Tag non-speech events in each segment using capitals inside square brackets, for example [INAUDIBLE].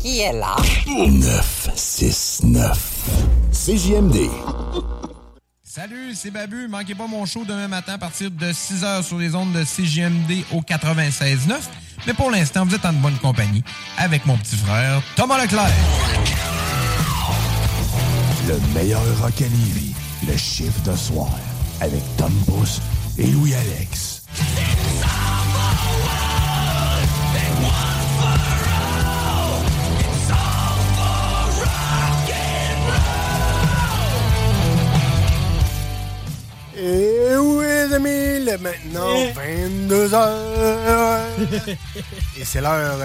Qui est là? 969. CJMD. Salut, c'est Babu. Manquez pas mon show demain matin à partir de 6h sur les ondes de CJMD au 96.9. Mais pour l'instant, vous êtes en bonne compagnie avec mon petit frère Thomas Leclerc. Le meilleur rock à Lévis. Le chiffre de soir. Avec Tom Pousse et Louis-Alex. Et oui, les amis, il est maintenant 22h. [LAUGHS] Et c'est l'heure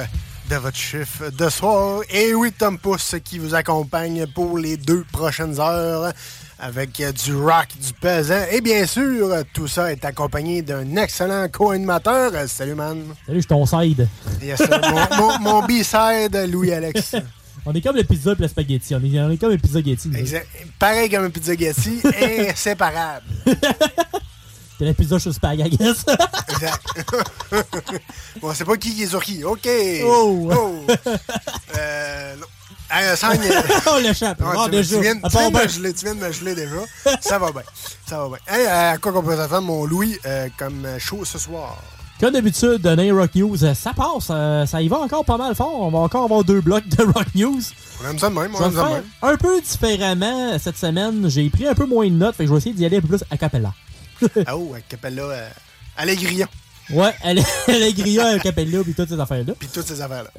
de votre chiffre de soir. Et oui, Tom Pousse qui vous accompagne pour les deux prochaines heures avec du rock, du pesant. Et bien sûr, tout ça est accompagné d'un excellent co-animateur. Salut, man. Salut, je suis ton side. Yes, mon, mon- mon [LAUGHS] B-side, Louis-Alex. On est comme le pizza et le spaghetti. On est, on est comme le pizza Getty. Exact. Pareil comme un pizza Getty, [LAUGHS] inséparable. [LAUGHS] C'est la pizza chez Spag, I guess. Exact. [LAUGHS] bon, c'est pas qui qui est sur qui. OK. Oh. Euh, non. Sang, On l'échappe. Ah, tu, tu viens, tu, de me ben- geler, tu viens de me geler déjà. Ça va bien. Ça va bien. Hey, à quoi qu'on peut s'attendre, mon Louis, euh, comme show ce soir? Comme d'habitude, donner Rock News, euh, ça passe. euh, ça y va encore pas mal fort. On va encore avoir deux blocs de Rock News. On aime ça de même, on aime ça de même. un peu différemment cette semaine. J'ai pris un peu moins de notes, fait que je vais essayer d'y aller un peu plus a cappella. [LAUGHS] Ah oh, avec Capella, euh, Allégria, Ouais, elle est grillée a cappella puis toutes ces affaires-là. puis toutes ces affaires-là.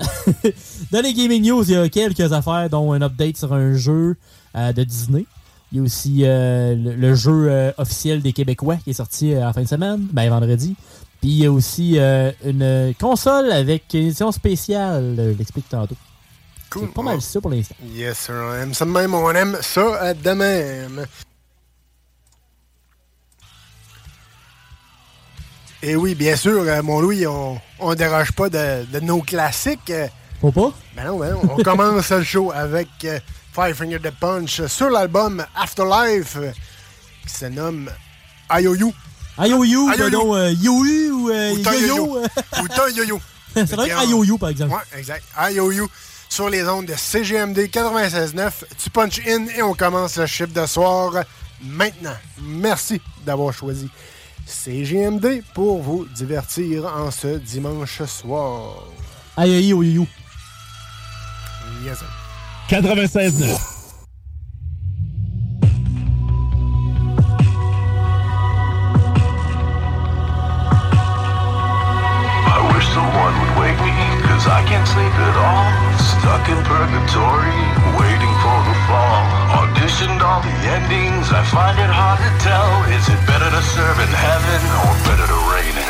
[LAUGHS] Dans les gaming news, il y a quelques affaires, dont un update sur un jeu euh, de Disney. Il y a aussi euh, le, le jeu euh, officiel des Québécois qui est sorti euh, en fin de semaine, ben vendredi. Puis il y a aussi euh, une console avec une édition spéciale, euh, je l'explique tantôt. Cool. C'est pas mal ça pour l'instant. Yes, sir, on aime ça de même, on aime ça euh, de même. Et oui, bien sûr, euh, mon Louis, on, on déroge pas de, de nos classiques. Faut pas? Ben non, ben non. On commence le show avec Five Finger Death Punch sur l'album Afterlife qui se nomme IOU. IOU, non, euh, YOU ou euh, Ou YoYo. Yo-Yo. Ou Ta Yo-Yo. Ça doit être IOU, par exemple. Ouais, exact. IOU sur les ondes de CGMD 96.9. Tu punch in et on commence le chiffre de soir maintenant. Merci d'avoir choisi CGMD pour vous divertir en ce dimanche soir. IOU, YoYo. Yes, sir. 96.9. in purgatory, waiting for the fall. Auditioned all the endings, I find it hard to tell. Is it better to serve in heaven or better to reign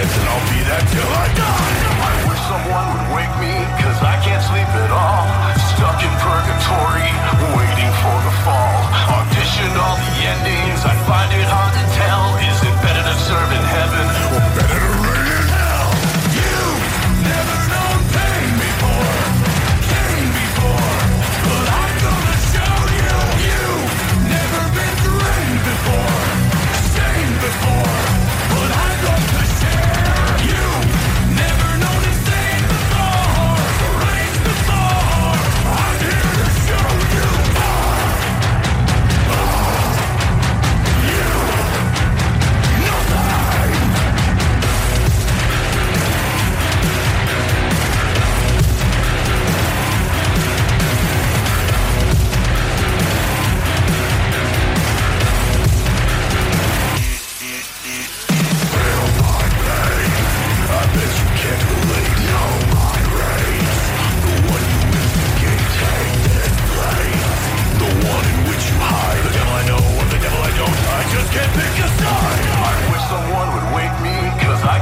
opiates and I'll be that till I die. I wish someone would wake me, cause I can't sleep at all. Stuck in purgatory, waiting for the fall. Auditioned all the endings, I find it hard to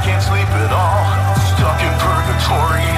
can't sleep at all. Stuck in purgatory.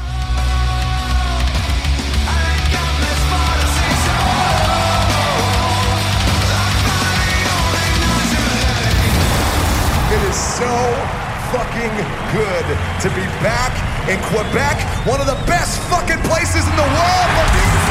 so fucking good to be back in Quebec, one of the best fucking places in the world.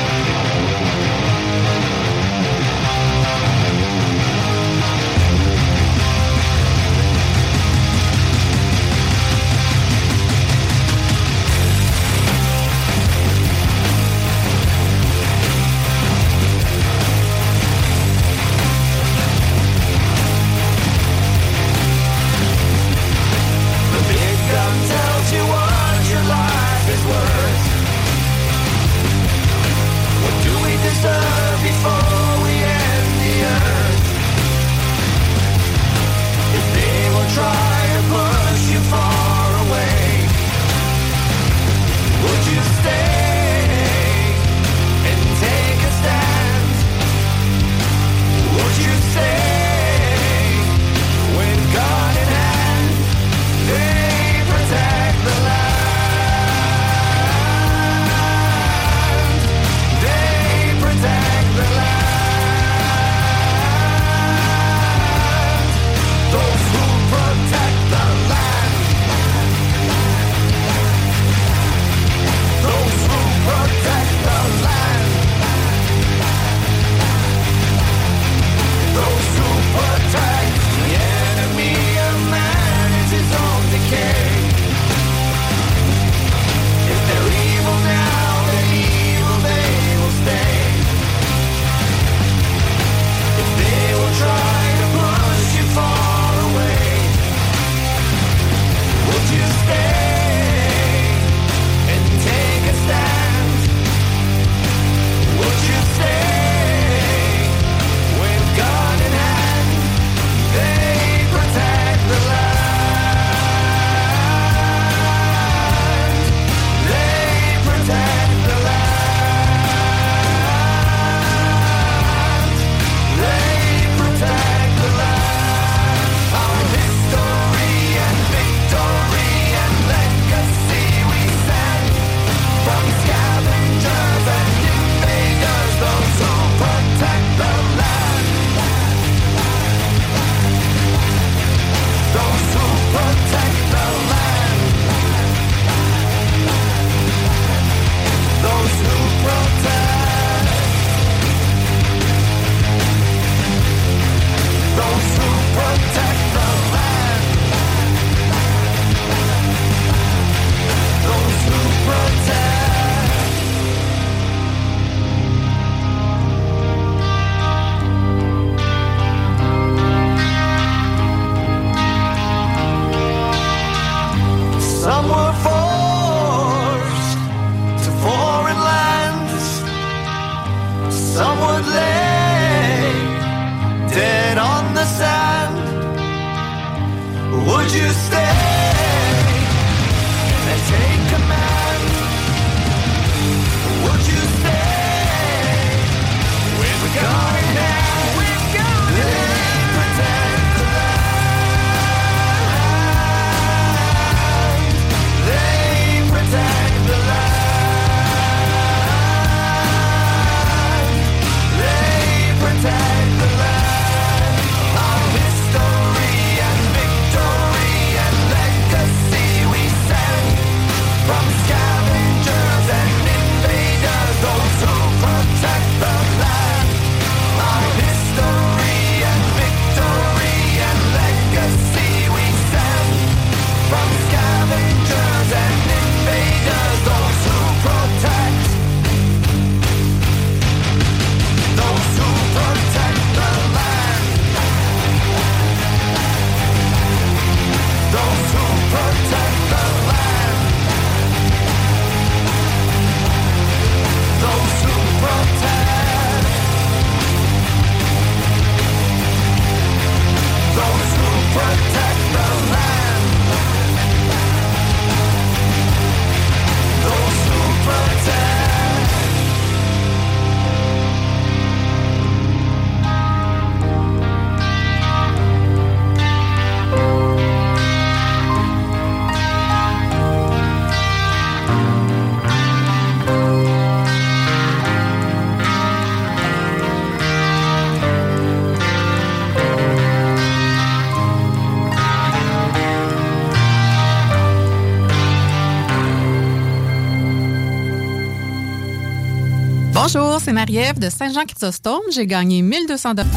C'est Marie-Ève de Saint-Jean-Chrysostome. J'ai gagné 1200 dollars.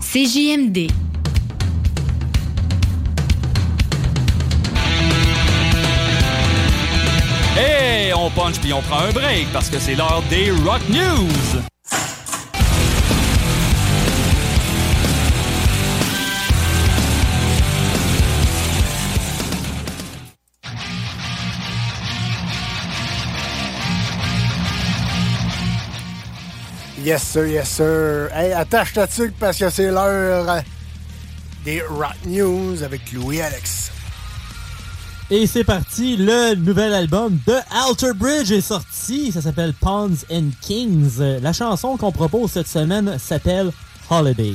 CJMD. Hey, on punch puis on prend un break parce que c'est l'heure des Rock News. Yes, sir, yes, sir. Hey, attache ta tuque parce que c'est l'heure euh, des Rock News avec Louis Alex. Et c'est parti, le nouvel album de Alter Bridge est sorti. Ça s'appelle Pawns and Kings. La chanson qu'on propose cette semaine s'appelle Holiday.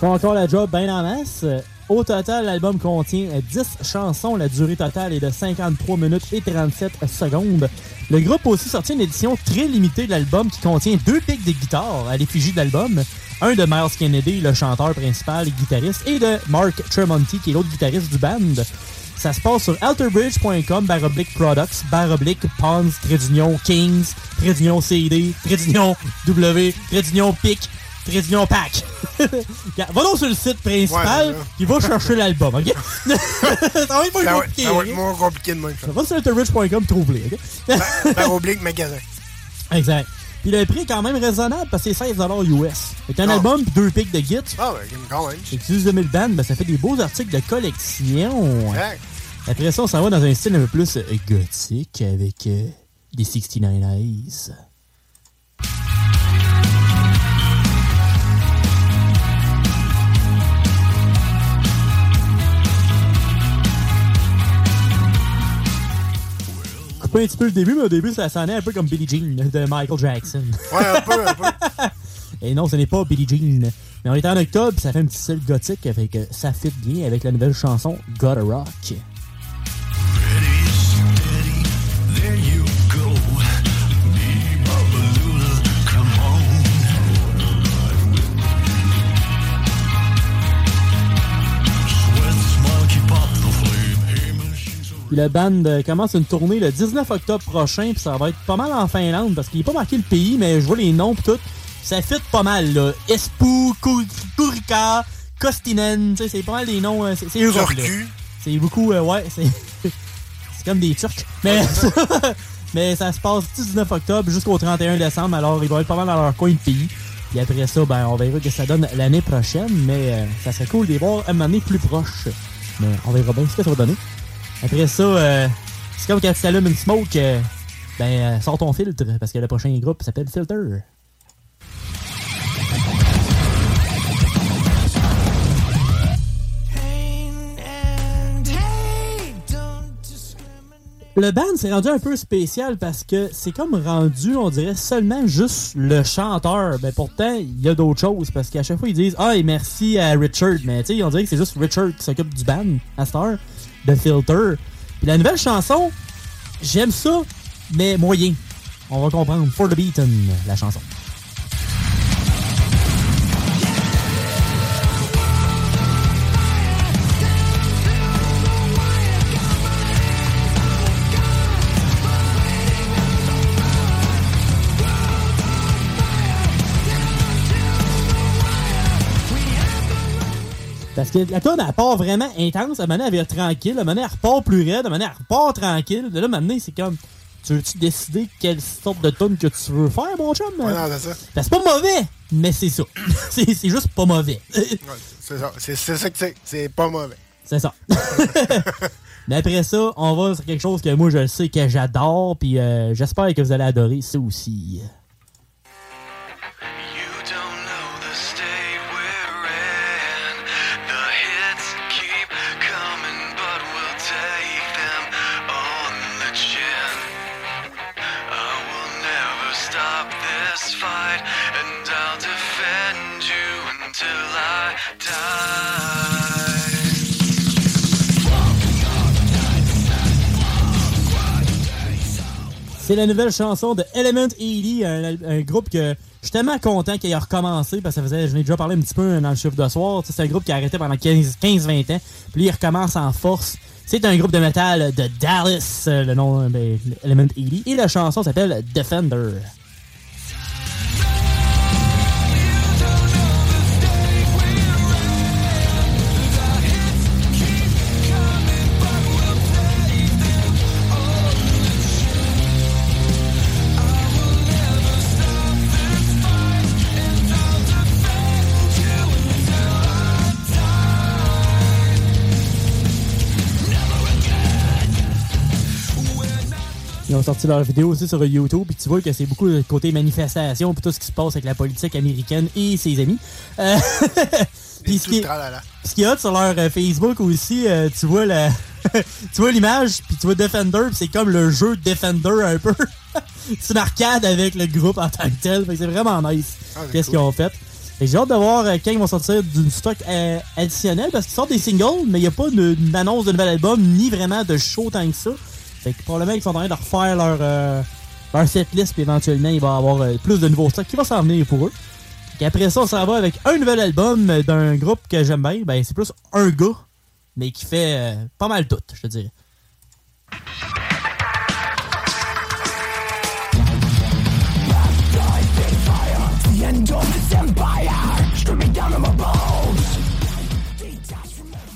Font encore la job bien en masse. Au total, l'album contient 10 chansons. La durée totale est de 53 minutes et 37 secondes. Le groupe a aussi sorti une édition très limitée de l'album qui contient deux pics de guitare à l'effigie de l'album. Un de Miles Kennedy, le chanteur principal et guitariste, et de Mark Tremonti, qui est l'autre guitariste du band. Ça se passe sur alterbridge.com, baroblique products, baroblique pawns, trait d'union kings, trait d'union CD, trait d'union W, trait d'union pic, trait d'union pack. [LAUGHS] va donc sur le site principal, Ouais, puis va chercher l'album, ok? [LAUGHS] [LAUGHS] ça va être moins Ça va, compliqué. ça va ok? être moins compliqué de même. ça. Va sur alterbridge.com, trouve-les, ok? Par- Par oblique magasin. Exact. Puis le prix est quand même raisonnable parce que c'est 16 US. Fait un Ah. album pis deux pics de git. Ah, ouais, quand même. C'est 10 000 bandes, ben ça fait des beaux articles de collection. Ouais. Après ça, on s'en va dans un style un peu plus euh, gothique avec euh, des 69 Eyes. Coupé un petit peu le début, mais au début, ça sonnait un peu comme Billie Jean de Michael Jackson. Ouais, un peu, un peu. [LAUGHS] Et non, ce n'est pas Billie Jean. Mais on est en octobre, ça fait un petit style gothique, avec, euh, ça fit bien avec la nouvelle chanson Gotta Rock. Puis le band euh, commence une tournée le 19 octobre prochain, puis ça va être pas mal en Finlande, parce qu'il n'est pas marqué le pays, mais je vois les noms pis tout. ça fit pas mal, là. Espoo, Kur- Kurika, Kostinen, tu sais, c'est pas mal des noms, euh, c'est Europe. C'est beaucoup, euh, ouais, c'est... [LAUGHS] c'est comme des Turcs. Mais, [LAUGHS] mais ça se passe du 19 octobre jusqu'au 31 décembre, alors ils vont être pas mal dans leur coin de pays. Puis après ça, ben, on verra que ça donne l'année prochaine, mais euh, ça serait cool de les voir une année plus proche. Mais on verra bien ce que ça va donner. Après ça, euh, c'est comme quand tu allumes une smoke, euh, ben, euh, sors ton filtre, parce que le prochain groupe s'appelle Filter. Le band s'est rendu un peu spécial parce que c'est comme rendu, on dirait, seulement juste le chanteur. Ben pourtant, il y a d'autres choses parce qu'à chaque fois, ils disent Ah, merci à Richard. Mais tu sais, on dirait que c'est juste Richard qui s'occupe du band à cette heure, de Filter. Puis la nouvelle chanson, j'aime ça, mais moyen. On va comprendre. For the Beaten, la chanson. Parce que la tonne, elle part vraiment intense. À un moment elle vient tranquille. À un moment elle repart plus raide. À un moment elle repart tranquille. Là, à un c'est comme... Tu veux-tu décider quelle sorte de tonne que tu veux faire, mon chum? Ouais, non, c'est ça. Ben, c'est pas mauvais, mais c'est ça. [CLEARS THROAT] c'est c'est juste pas mauvais. Ouais, c'est ça. C'est c'est ça que c'est. C'est pas mauvais. C'est ça. [LAUGHS] mais après ça, on va sur quelque chose que moi, je sais que j'adore. Puis euh, j'espère que vous allez adorer ça aussi. C'est la nouvelle chanson de Element 80, un, groupe que je suis tellement content qu'il ait recommencé parce que ça faisait, je l'ai déjà parlé un petit peu dans le chiffre de soir. C'est un groupe qui a arrêté pendant 15 15-20 ans. Puis il recommence en force. C'est un groupe de métal de Dallas, euh, le nom de Element 80. Et la chanson s'appelle Defender. Ont sorti leur vidéo aussi sur YouTube, puis tu vois que c'est beaucoup le côté manifestation, puis tout ce qui se passe avec la politique américaine et ses amis. Euh, [LAUGHS] puis ce qu'il y a sur leur euh, Facebook aussi, euh, tu vois la, [LAUGHS] tu vois l'image, puis tu vois Defender, puis c'est comme le jeu Defender un peu. [LAUGHS] c'est une arcade avec le groupe en tant que tel, c'est vraiment nice. Ah, Qu'est-ce cool. qu'ils ont fait? J'ai hâte de voir euh, quand ils vont sortir d'une stock additionnel parce qu'ils sortent des singles, mais il n'y a pas d'annonce de nouvel album ni vraiment de show tant que ça. Fait que probablement ils sont en train de refaire leur, euh, leur setlist, puis éventuellement il va y avoir euh, plus de nouveaux stocks qui vont s'en venir pour eux. Et après ça, on s'en va avec un nouvel album d'un groupe que j'aime bien. Ben, c'est plus un gars, mais qui fait euh, pas mal tout, je te dirais.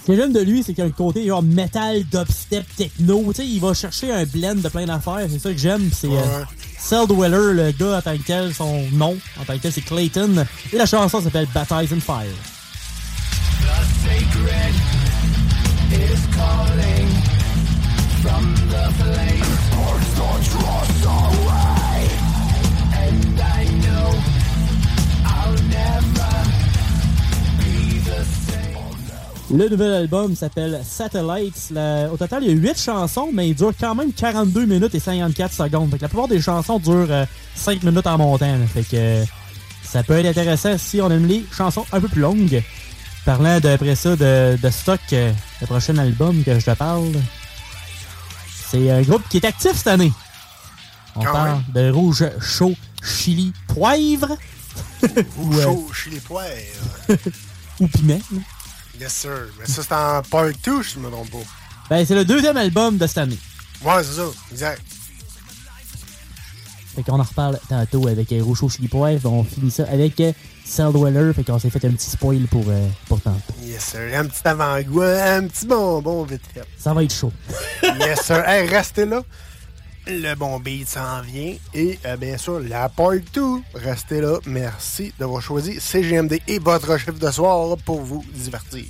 Ce que j'aime de lui, c'est qu'il y a un côté genre metal, dubstep, techno. Tu sais, il va chercher un blend de plein d'affaires. C'est ça que j'aime. C'est euh, Cell Dweller, le gars en tant que tel, son nom en tant que tel, c'est Clayton. Et la chanson s'appelle Baptized in Fire. The sacred Le nouvel album s'appelle Satellites. La- Au total, il y a 8 chansons, mais il dure quand même 42 minutes et 54 secondes. Fait que la plupart des chansons durent euh, 5 minutes en montant. là. Fait que euh, ça peut être intéressant si on aime les chansons un peu plus longues. Parlant d'après ça de, de stock, euh, le prochain album que je te parle, c'est un groupe qui est actif cette année. On Quand parle de Rouge Chaud Chili Poivre. [LAUGHS] Ou euh, chaud, chez les poires. [LAUGHS] ou piment. là. Yes, sir. Mais ça, c'est en part 2, je me trompe pas. Ben, c'est le deuxième album de cette année. Ouais, c'est ça. Exact. Fait qu'on en reparle tantôt avec euh, Roucho Chili Poivre. On finit ça avec euh, Cell Dweller. Fait qu'on s'est fait un petit spoil pour, euh, pour tantôt. Yes, sir. Un petit avant-goût, un petit bonbon vite fait. Ça va être chaud. yes, sir. Hey, restez là le bon beat s'en vient. Et euh, bien sûr, la part 2. Restez là. Merci d'avoir choisi CGMD et votre chef de soir pour vous divertir.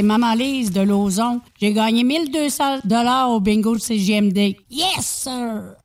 c'est Maman Lise de Lauson. J'ai gagné 1200 dollars au bingo de CGMD. Yes, sir!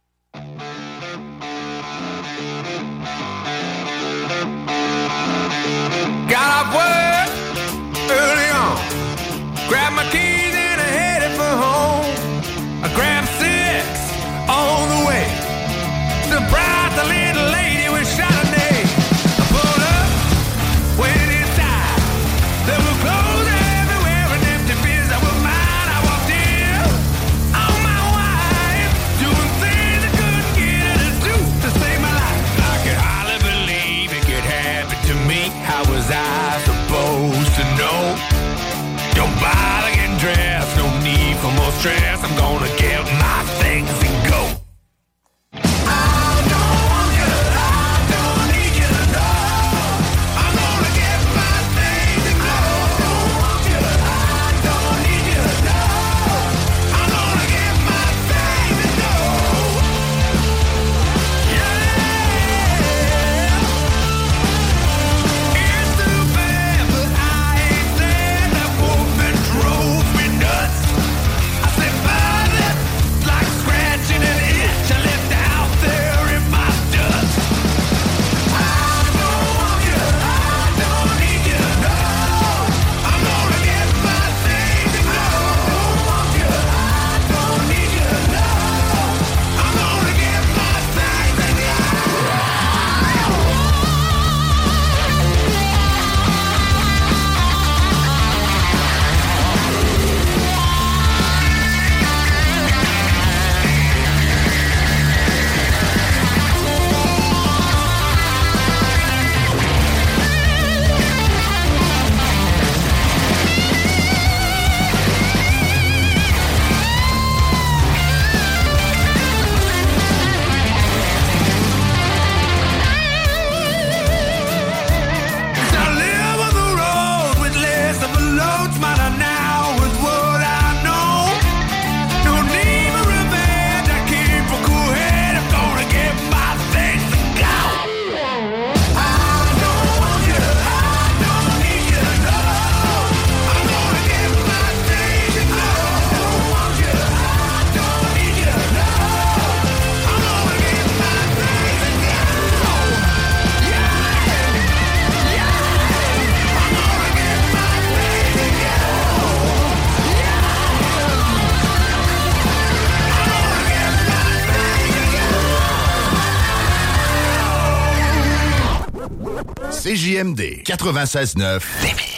CJMD 96.9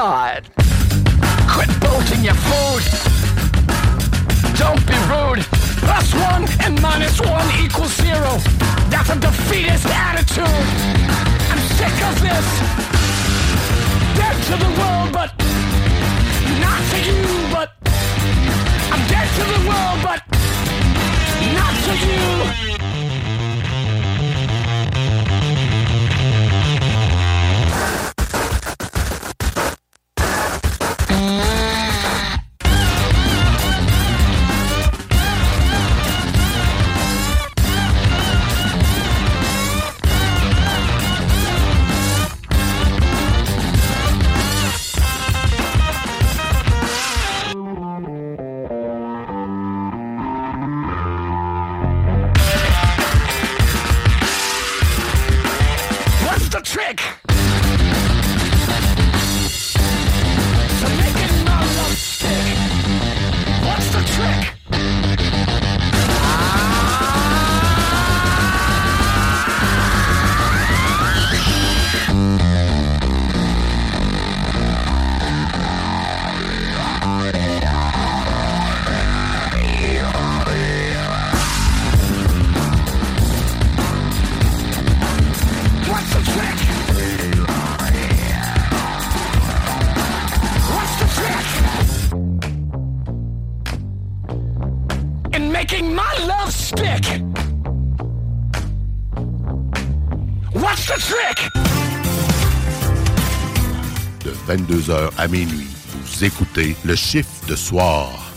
Sharp. Quit bolting your food. Don't be rude. Plus one and minus one equals zero. That's a defeatist attitude. I'm sick of this. Dead to the world, but not to you. But I'm dead to the world, but not to you. Minuit, vous écoutez le chiffre de soir.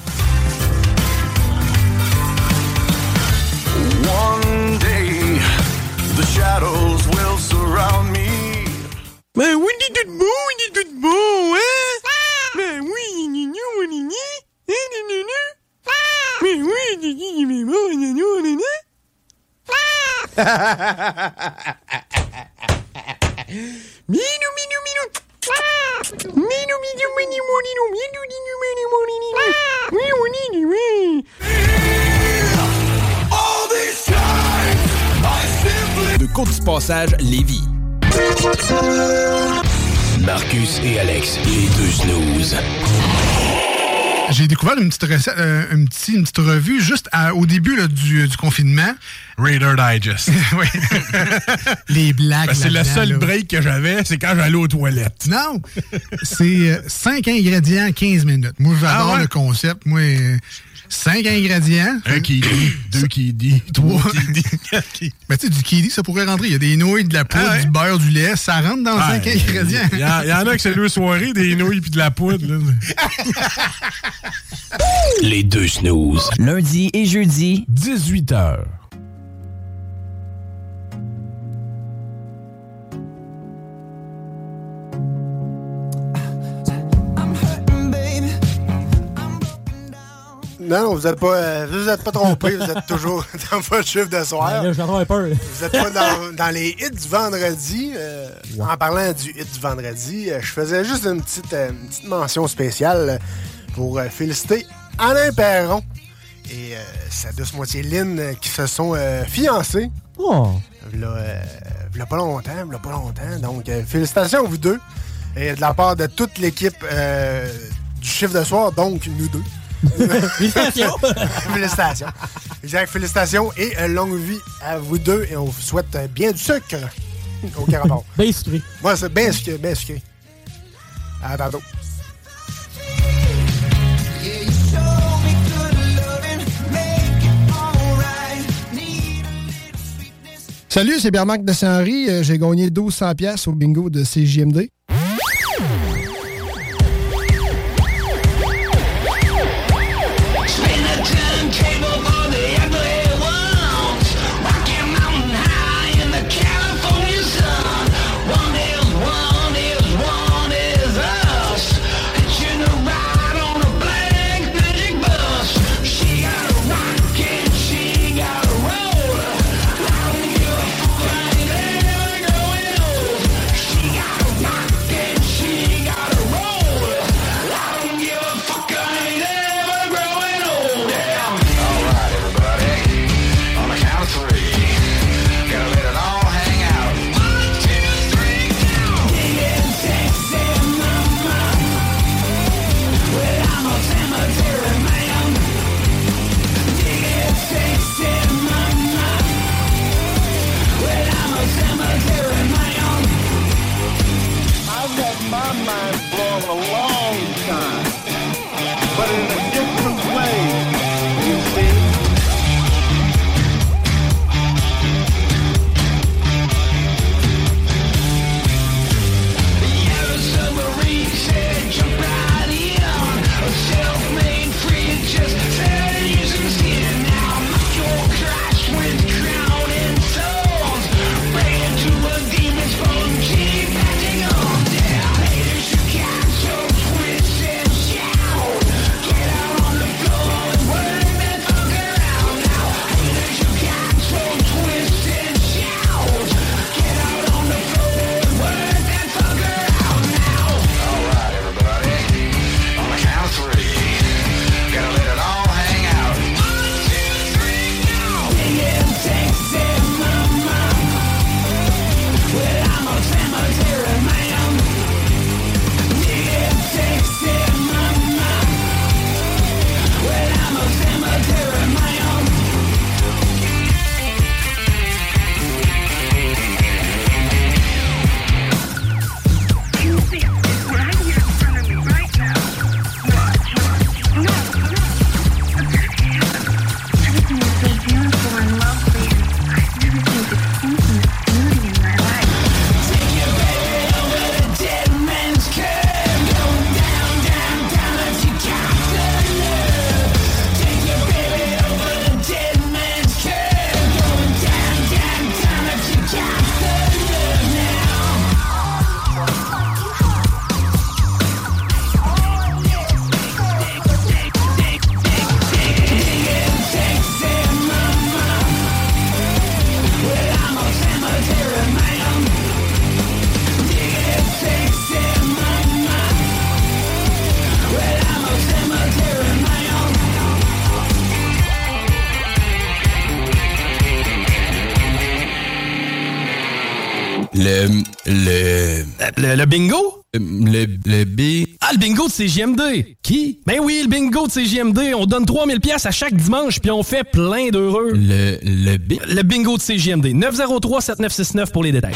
Passage, Lévis. Marcus et Alex, les deux snooze. J'ai découvert une petite recette, euh, une, petite, une petite revue juste à- au début là, du, du confinement. Raider Digest. [LAUGHS] oui. [LAUGHS] Les blagues. Ben, c'est le seul là. break que j'avais, c'est quand j'allais aux toilettes. Non! C'est 5 ingrédients, 15 minutes. Moi, j'adore Ah ouais? le concept. Moi, 5 ingrédients. Un dit, deux dit, Trois. qui [LAUGHS] Mais tu sais, du kiwi, ça pourrait rentrer. Il y a des nouilles, de la poudre, Ah ouais? du beurre, du lait. Ça rentre dans 5 Ouais, ingrédients. Il y, en- il y en a que c'est deux soirées, des nouilles puis de la poudre. là. Les deux snooze. Lundi et jeudi, 18h. Non, non, vous n'êtes pas, euh, vous êtes pas trompé, vous êtes toujours [LAUGHS] dans votre chiffre de soir. Ben là. Vous êtes pas dans, dans les hits du vendredi. Euh, En parlant du hit du vendredi, euh, je faisais juste une petite, euh, une petite mention spéciale pour euh, féliciter Alain Perron et euh, sa douce moitié Lynn euh, qui se sont fiancés. Oh. Là, v'là pas longtemps, v'là pas longtemps. Donc, félicitations à vous deux. Et de la part de toute l'équipe euh, du chiffre de soir, donc nous deux. [LAUGHS] Félicitations. [LAUGHS] félicitations. Exact, félicitations et euh, longue vie à vous deux. Et on vous souhaite euh, bien du sucre au caraport. Bien sucré. Moi, c'est bien sucré, bien sucré. À tantôt. Salut, c'est Bernard de Saint-Henri. Euh, J'ai gagné 1200 pièces au bingo de CJMD. Le. Bingo? Le. Le B. Ah, le bingo de CGMD! Qui? Ben oui, le bingo de CGMD. On donne 3000 pièces à chaque dimanche, puis on fait plein d'heureux. Le. Le B. Le bingo de CGMD. 903-7969 pour les détails.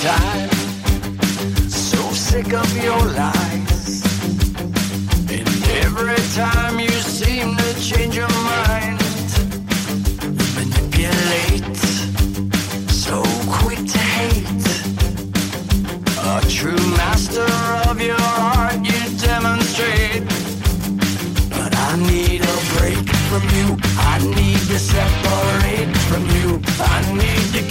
Time. So sick of your lies. And every time you seem to change your mind, you manipulate. So quick to hate. A true master of your art, you demonstrate. But I need a break from you. I need to separate from you. I need to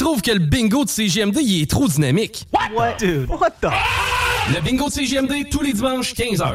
trouvent que le bingo de CGMD il est trop dynamique. What? Dude, what the? Le bingo de CGMD tous les dimanches 15h.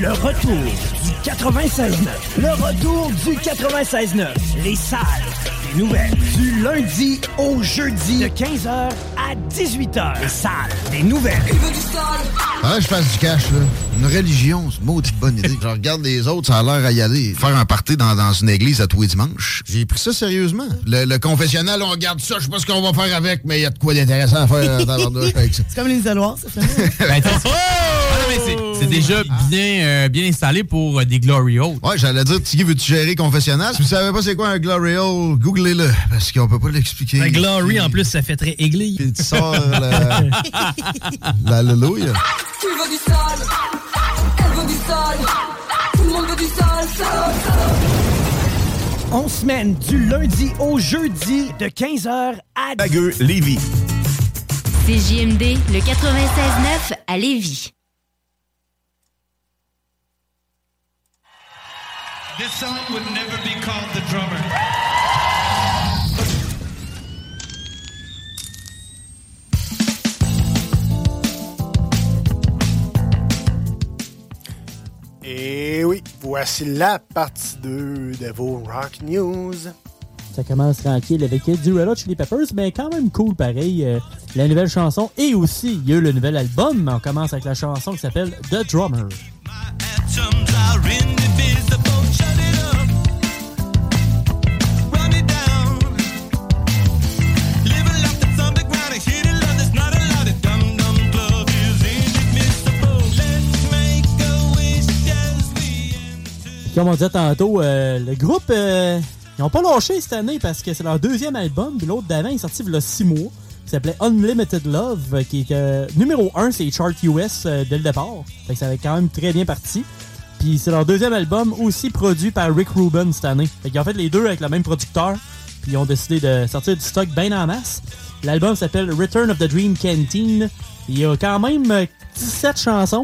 Le retour du 96.9. Le retour du 96.9. Les salles des nouvelles. Du lundi au jeudi de 15h à 18h. Les salles des nouvelles. Ah, je fasse du cash, là. Une religion, c'est une maudite bonne idée. Je regarde les autres, ça a l'air à y aller. Faire un party dans, dans une église à tous les dimanches. J'ai pris ça sérieusement. Le, le confessionnal, on regarde ça, je sais pas ce qu'on va faire avec, mais il y a de quoi d'intéressant à faire dans avec ça. C'est comme les isoloirs, ça fait. [LAUGHS] Ben, t'as- Ah non, mais c'est- déjà bien, euh, bien installé pour euh, des Glory Hole. Ouais, j'allais dire, Tiggy, veux-tu gérer confessionnal? Si vous savez pas c'est quoi un Glory Hole, googlez-le, parce qu'on peut pas l'expliquer. Un glory, en plus, ça fait très église. Puis tu sors la... [LAUGHS] L'alléluia. Tu veux du sale Elle veut du sale Tout le monde veut du sale, sale, sale. On semaine du lundi au jeudi de 15h à Bagueux, Lévis. CJMD, le 96.9 à Lévis. This song would never be called The Drummer. Et oui, voici la partie 2 de vos Rock News. Ça commence tranquille avec du Red Hot Chili Peppers, mais quand même cool pareil. euh, la nouvelle chanson et aussi il y a eu le nouvel album. On commence avec la chanson qui s'appelle The Drummer. Comme on disait tantôt, euh, le groupe, euh, ils n'ont pas lâché cette année parce que c'est leur deuxième album, puis l'autre d'avant est sorti il y a six mois, qui s'appelait Unlimited Love, euh, qui est euh, numéro 1, c'est chart US dès le départ. Fait que ça avait quand même très bien parti. Puis c'est leur deuxième album aussi produit par Rick Rubin cette année. Fait ont fait les deux avec le même producteur, puis ils ont décidé de sortir du stock bien en masse. L'album s'appelle Return of the Dream Canteen. Il y a quand même euh, 17 chansons,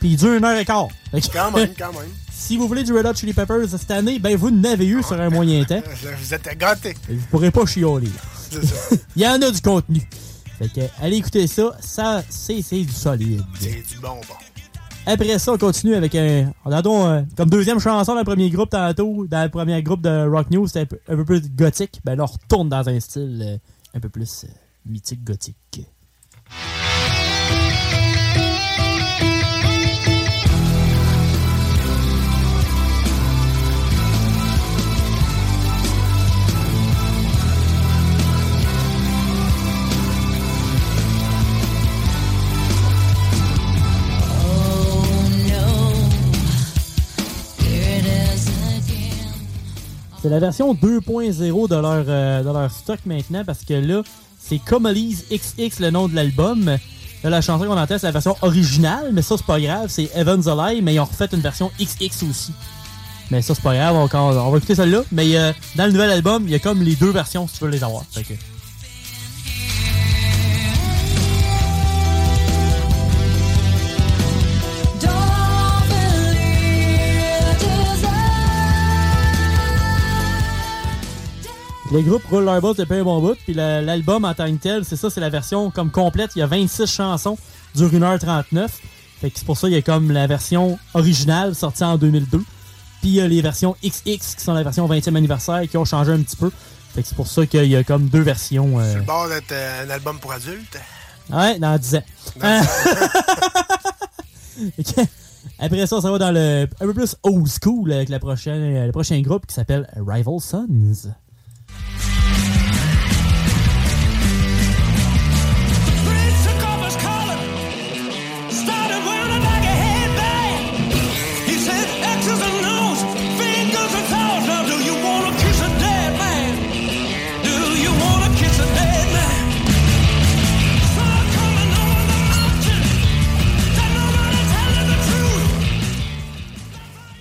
puis il dure une heure et quart. Fait que- Quand même, [LAUGHS] quand même. si vous voulez du Red Hot Chili Peppers cette année, ben vous n'avez eu sur un moyen temps. [LAUGHS] Vous êtes gâtés. Et vous pourrez pas chialer. là. C'est ça. [LAUGHS] Il y en a du contenu. Fait que allez écouter ça, ça c'est c'est du solide. C'est du bonbon. Après ça, on continue avec un. On a donc, euh, comme deuxième chanson dans le premier groupe tantôt, dans le premier groupe de Rock News, c'était un peu, plus gothique. Ben là, on retourne dans un style euh, un peu plus euh, mythique gothique. C'est la version 2.0 de leur, euh, de leur stock maintenant parce que là, c'est Comolise XX le nom de l'album. Là, la chanson qu'on entend, c'est la version originale, mais ça, c'est pas grave. C'est Evans Alive, mais ils ont refait une version XX aussi. Mais ça, c'est pas grave, on, on- va écouter celle-là. Mais euh, dans le nouvel album, il y a comme les deux versions si tu veux les avoir. Que- Le groupe roule leur boss depuis un bon bout, puis la- l'album en tant que tel, c'est ça, c'est la version comme complète. Il y a 26 chansons, dure 1h39. Fait que c'est pour ça qu'il y a comme la version originale sortie en 2002. Puis il y a les versions XX qui sont la version 20e anniversaire qui ont changé un petit peu. Fait que c'est pour ça qu'il y a comme deux versions. euh, Sur le bord d'être euh, un album pour adultes. Ouais, dans 10 ans. Euh, [LAUGHS] Ok. Après ça, ça va dans le un peu plus old school avec la prochaine, le prochain groupe qui s'appelle Rival Sons.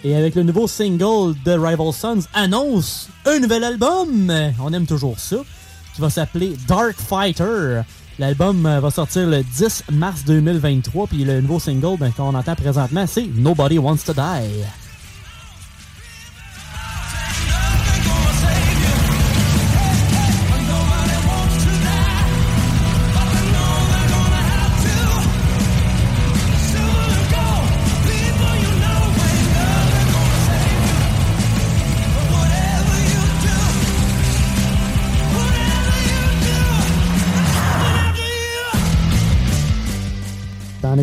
Et avec le nouveau single de Rival Sons annonce un nouvel album. On aime toujours ça. Qui va s'appeler Dark Fighter. L'album euh, va sortir le 10 mars 2023. Puis le nouveau single ben, qu'on entend présentement, c'est Nobody Wants to Die.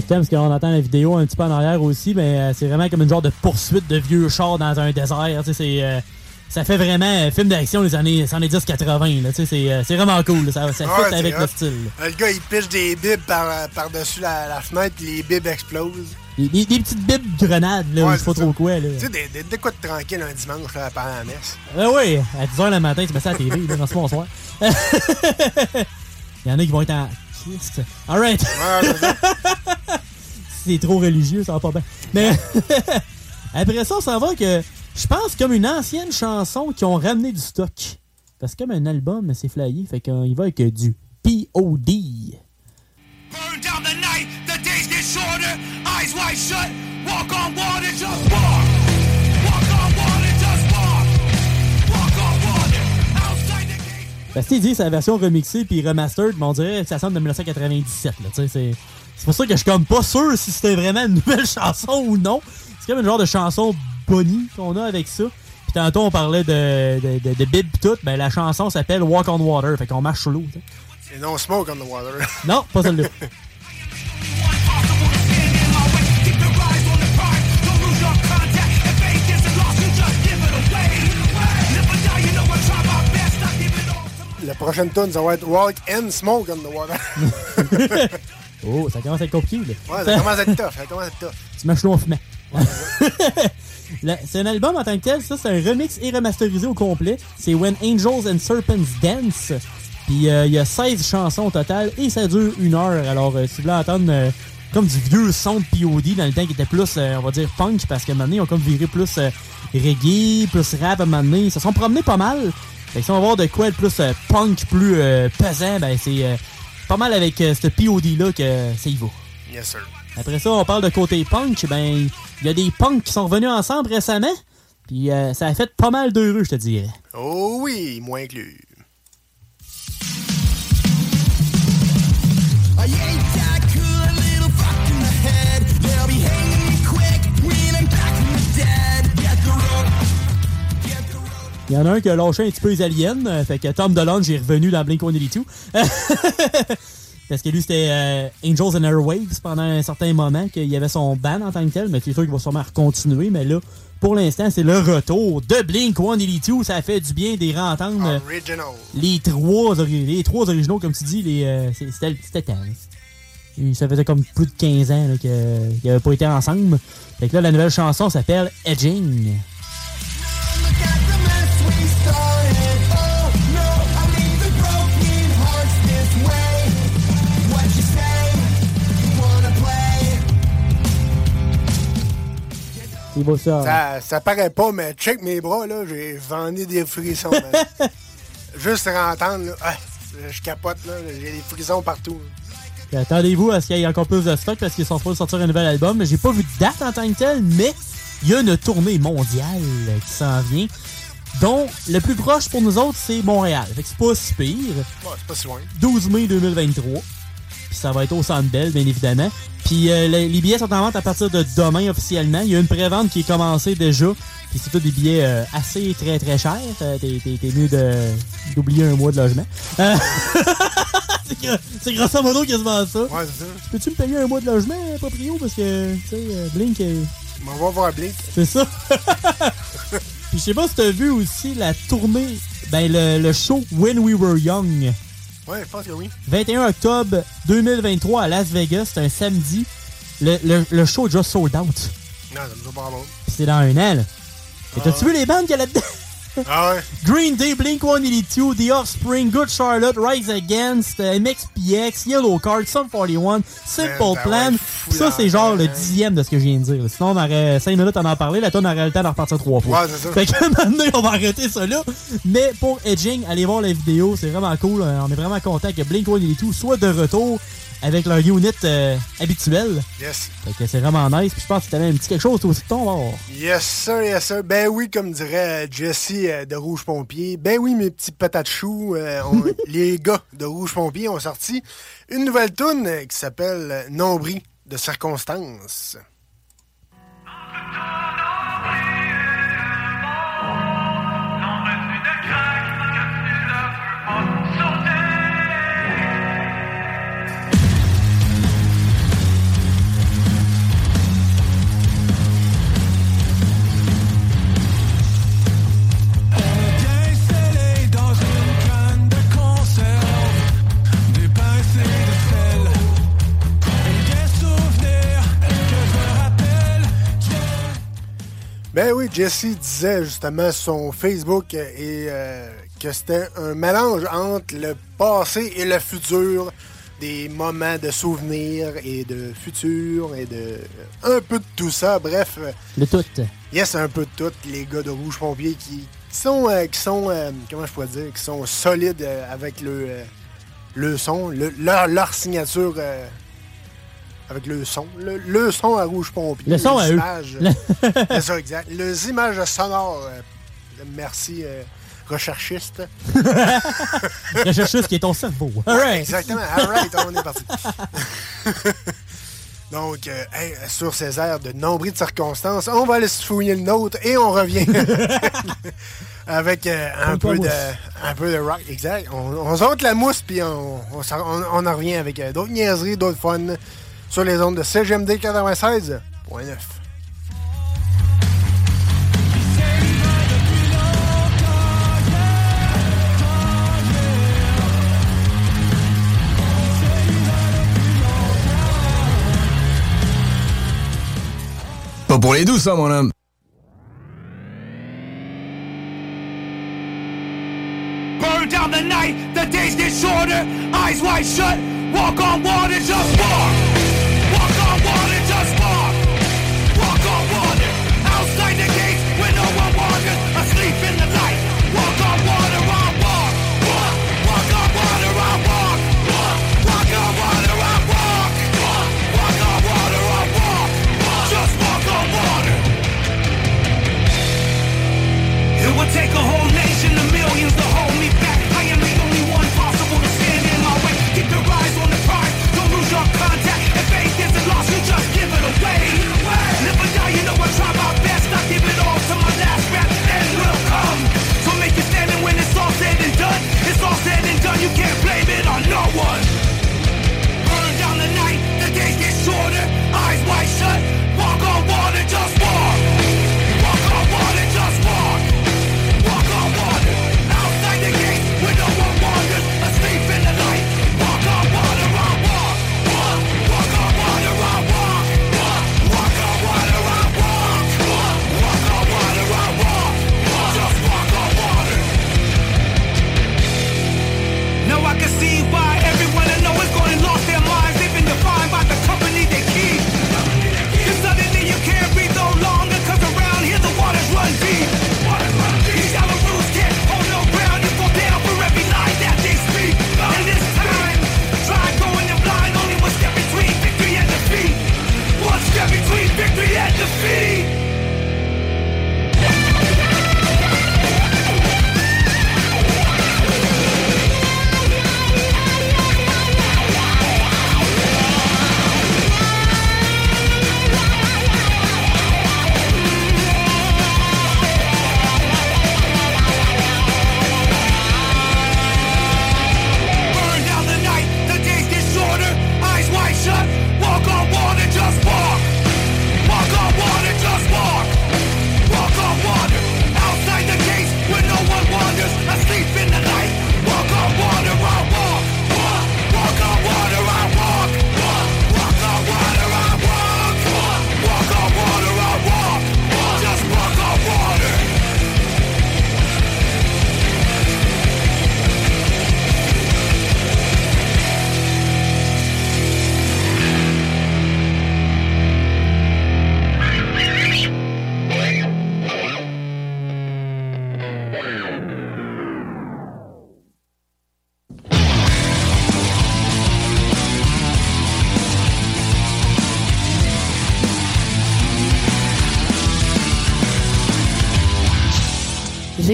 Parce qu'on entend la vidéo un petit peu en arrière aussi, mais euh, c'est vraiment comme une genre de poursuite de vieux chars dans un désert. C'est, euh, ça fait vraiment euh, film d'action des années, des années 10-80. là, tu sais, C'est euh, c'est vraiment cool. là, Ça, ça fit avec le style. Euh, Le gars, il piche des bibs par- par-dessus la, la fenêtre, les bibs explosent. Des, des- des petites bibes grenades, là, Ouais, je sais pas trop quoi. Tu sais, des, des, de tranquille un dimanche là, pendant la messe. Ah oui, à 10h le matin, tu mets ça à la TV, là, dans ce bonsoir. [LAUGHS] Il y en a qui vont être en Christ. Alright. [LAUGHS] c'est trop religieux, ça va pas bien. Mais [LAUGHS] après ça, on s'en va que je pense comme une ancienne chanson qui ont ramené du stock. Parce que comme un album, c'est flyé, fait qu'il va avec du POD. Burn down the night, the days get shorter, eyes wide shut, walk on water, just walk. Walk on water, just walk. Walk on water, outside the gate. Parce qu'il dit c'est la version remixée puis remastered, mais on dirait que ça sonne de 1997. Là, tu sais, c'est, c'est pour ça que je suis comme pas sûr si c'était vraiment une nouvelle [LAUGHS] chanson ou non. C'est comme une genre de chanson Bonnie qu'on a avec ça. Puis tantôt on parlait de, de, de, de Bib tout, ben la chanson s'appelle Walk on Water, fait qu'on marche sur l'eau. tu sais. Et non smoke on the water. [LAUGHS] Non, pas celle-là. [LAUGHS] La prochaine tune, ça va être Walk and Smoke on the water. Oh, ça commence à être compliqué. Là. Ouais, ça commence à être tough. Ça commence à être tough. Tu mâches l'eau en fumant. [LAUGHS] La- c'est un album en tant que tel, ça c'est un remix et remasterisé au complet. C'est When Angels and Serpents Dance. Puis euh, il y a 16 chansons au total et ça dure une heure. Alors euh, si vous voulez entendre euh, comme du vieux son de POD dans le temps qui était plus, euh, on va dire, punk, parce qu'à un moment donné, ils ont comme viré plus euh, reggae, plus rap à un moment donné. Ils se sont promenés pas mal. Fait que si on va voir de quoi être plus euh, punk, plus euh, pesant, ben c'est euh, pas mal avec euh, ce POD-là que ça y va. Yes, sir. Après ça, on parle de côté punk. Ben, il y a des punks qui sont revenus ensemble récemment. Puis euh, ça a fait pas mal d'heureux, je te dirais. Oh oui, moins inclus. I ain't Il y en a un qui a lâché un petit peu les aliens. euh, fait que Tom DeLonge est revenu dans Blink-182. [LAUGHS] Parce que lui, c'était euh, Angels and Airwaves pendant un certain moment, qu'il y avait son ban en tant que tel, mais c'est sûr qu'il va sûrement continuer. Mais là, pour l'instant, c'est le retour de Blink-182. Ça fait du bien d'y entendre euh, Original. les trois, les trois originaux, comme tu dis. les euh, C'était c'était temps. Ça faisait comme plus de 15 ans là, que- qu'ils n'avaient pas été ensemble. Fait que là, la nouvelle chanson s'appelle Edging. Beau ça. Ça, ça paraît pas, mais check mes bras, là, j'ai ai des frissons. [LAUGHS] Juste entendre, là, ah, je capote, là, j'ai des frissons partout. Attendez-vous à ce qu'il y ait encore plus de stock parce qu'ils sont supposés sortir un nouvel album. J'ai pas vu de date en tant que tel, mais il y a une tournée mondiale qui s'en vient. Dont le plus proche pour nous autres, c'est Montréal. Fait que c'est pas si pire. C'est pas si loin. 12 mai 2023. Puis ça va être au Centre Bell, bien évidemment. Puis euh, les, les billets sont en vente à partir de demain officiellement. Il y a une pré-vente qui est commencée déjà. Puis c'est tous des billets euh, assez très très chers. Euh, T'es t'es- t'es mieux de- d'oublier un mois de logement. Euh, [LAUGHS] c'est c'est grosso modo quasiment ça. Ouais, c'est ça. Peux-tu me payer un mois de logement, proprio? Parce que, tu sais, euh, Blink... euh, On va voir Blink. c'est ça. [LAUGHS] Puis je sais pas si t'as vu aussi la tournée, ben le, le show When We Were Young. Ouais, je pense que oui. 21 octobre 2023 à Las Vegas, c'est un samedi. Le, le, le show est déjà sold out. Non, ça me semble pas bon. C'est dans un an, là. Et t'as-tu vu les bandes qu'il y a là-dedans? Ah ouais? Green Day, Blink-182, The Offspring, Good Charlotte, Rise Against, euh, MXPX, Yellow Card, Sum 41, Simple Ben, Plan. ça, c'est genre le dixième de ce que je viens de dire. Sinon, on aurait 5 minutes à en parler. La tonne aurait le temps de repartir trois fois. Ouais, c'est ça. Fait que [LAUGHS] maintenant, on va arrêter ça là. Mais pour Edging, allez voir la vidéo. C'est vraiment cool. Euh, On est vraiment content que Blink-182 soit de retour avec leur unit euh, habituel. Yes. Fait que c'est vraiment nice. Puis je pense que t'avais un petit quelque chose aussi de ton bord. Yes, sir, yes, sir. Ben oui, comme dirait euh, Jesse euh, de Rouge Pompier. Ben oui, mes petits patates choux. euh, on- [LAUGHS] les gars de Rouge Pompier ont sorti une nouvelle tune qui s'appelle Nombris de circonstances. Ben oui, Jesse disait justement sur son Facebook euh, et euh, que c'était un mélange entre le passé et le futur, des moments de souvenirs et de futur et de un peu de tout ça. Bref, euh, Le tout. yes, un peu de tout. Les gars de Rouge Pompier qui, qui sont, euh, qui sont euh, comment je pourrais dire, qui sont solides euh, avec le, euh, le son, le- leur, leur signature. euh, avec le son. Le, le son à Rouge Pompier. Le son les à eux. images, [LAUGHS] Le- c'est ça, exact. Les images sonores. euh, merci, euh, recherchiste. [LAUGHS] Rechercheuse qui est ton cerveau. Alright. Exactement. All right, on est parti. [LAUGHS] Donc, euh, hey, sur ces airs de nombril de circonstances, on va aller se fouiller le nôtre et on revient avec euh, un, peu de, un peu de rock. Exact. On, on saute la mousse puis on, on, s'en- on- on en revient avec euh, d'autres niaiseries, d'autres fun sur les ondes de CGMD 96.9. Pas pour les douces, ça, mon homme. Burn down the night, the days get shorter, eyes wide shut, walk on water, just. Walk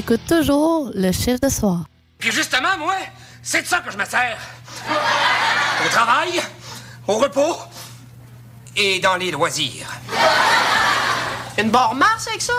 j'écoute toujours le chiffre de soir. Puis justement, moi, c'est de ça que je me sers. Au travail, au repos et dans les loisirs. Une barre Mars avec ça?